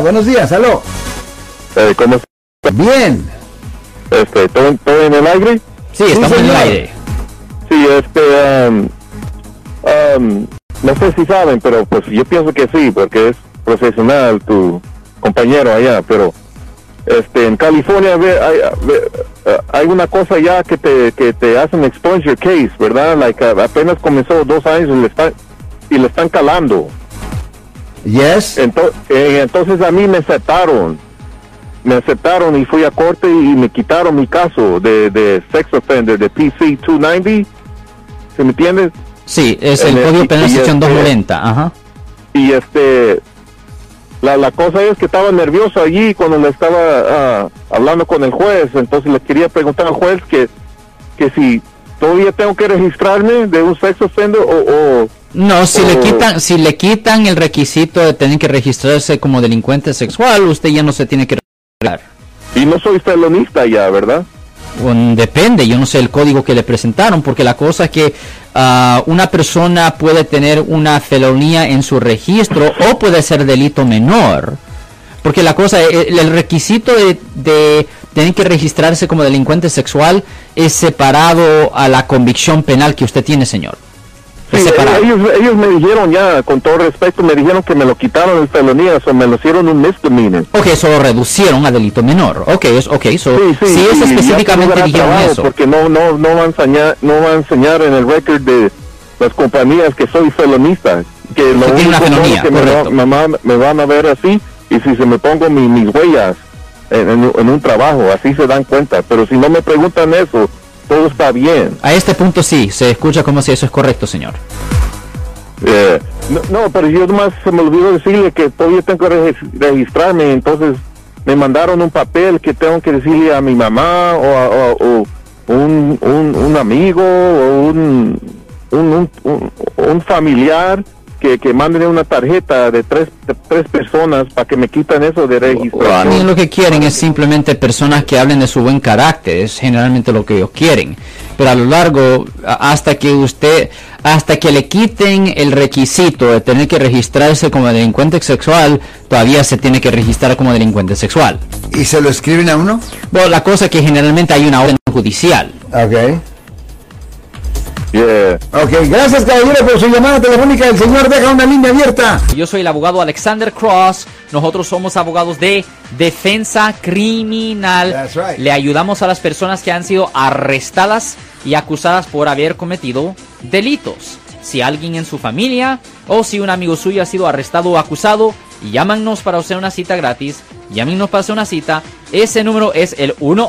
Buenos días, aló. Eh, ¿Cómo está? Bien. Este, ¿todo, todo en el aire? Sí, estamos en el aire. Sí, este, um, um, no sé si saben, pero pues yo pienso que sí, porque es profesional tu compañero allá, pero este, en California ve, hay, ve, eh, hay una cosa ya que te, que te hacen expunge your case, ¿verdad? Like, apenas comenzó dos años y le están, y le están calando. Yes. Eh, entonces a mí me aceptaron, me aceptaron y fui a corte y me quitaron mi caso de, de sex offender de PC 290, ¿se me entiendes? Sí, es el el- Código y- Penal sección este- 290. Ajá. Y este, la, la cosa es que estaba nervioso allí cuando le estaba ah, hablando con el juez, entonces le quería preguntar al juez que, que si todavía tengo que registrarme de un sex offender o... o No, si le o- quitan, si le quitan el requisito de tener que registrarse como delincuente sexual, usted ya no se tiene que registrar. y no soy felonista ya, ¿verdad? Bueno, depende, yo no sé el código que le presentaron, porque la cosa es que ah, una persona puede tener una felonía en su registro o puede ser delito menor. Porque la cosa, el, el requisito de, de tener que registrarse como delincuente sexual es separado a la convicción penal que usted tiene, señor. Es Sí, separado. ellos, ellos me dijeron ya, con todo respeto, me dijeron que me lo quitaron en felonía, o me lo hicieron un misdemeanor. Ok, eso lo reducieron a delito menor. Ok, es, ok, so, Sí, sí, si es específicamente dijeron eso. Porque no, no, no va a enseñar, no va a enseñar en el récord de las compañías que soy felonista. Que lo una felonía, que me, va- correcto. me va- me van a ver así, y si se me pongo mi- mis huellas en, en- en un trabajo, así se dan cuenta. Pero si no me preguntan eso, todo está bien. A este punto sí, se escucha como si eso es correcto, señor. Eh, no, no, pero yo nomás se me olvidó decirle que todavía tengo que regis- registrarme, entonces me mandaron un papel que tengo que decirle a mi mamá o, a- o- o un, un, un amigo o un, un- un familiar que, que manden una tarjeta de tres, de tres personas para que me quitan eso de A mí registración. lo que quieren es simplemente personas que hablen de su buen carácter, es generalmente lo que ellos quieren. Pero a lo largo, hasta que usted, hasta que le quiten el requisito de tener que registrarse como delincuente sexual, todavía se tiene que registrar como delincuente sexual. ¿Y se lo escriben a uno? Bueno, la cosa es que generalmente hay una orden judicial. Ok. Yeah. Ok, gracias caballero por su llamada telefónica. El señor deja una línea abierta. Yo soy el abogado Alexander Cross. Nosotros somos abogados de defensa criminal. That's right. Le ayudamos a las personas que han sido arrestadas y acusadas por haber cometido delitos. Si alguien en su familia o si un amigo suyo ha sido arrestado o acusado, llámanos para hacer una cita gratis. Llámenos para hacer una cita. Ese número es el 1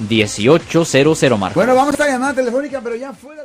1-800-530-1800, Marco. Bueno, vamos a llamada telefónica, pero ya fuera.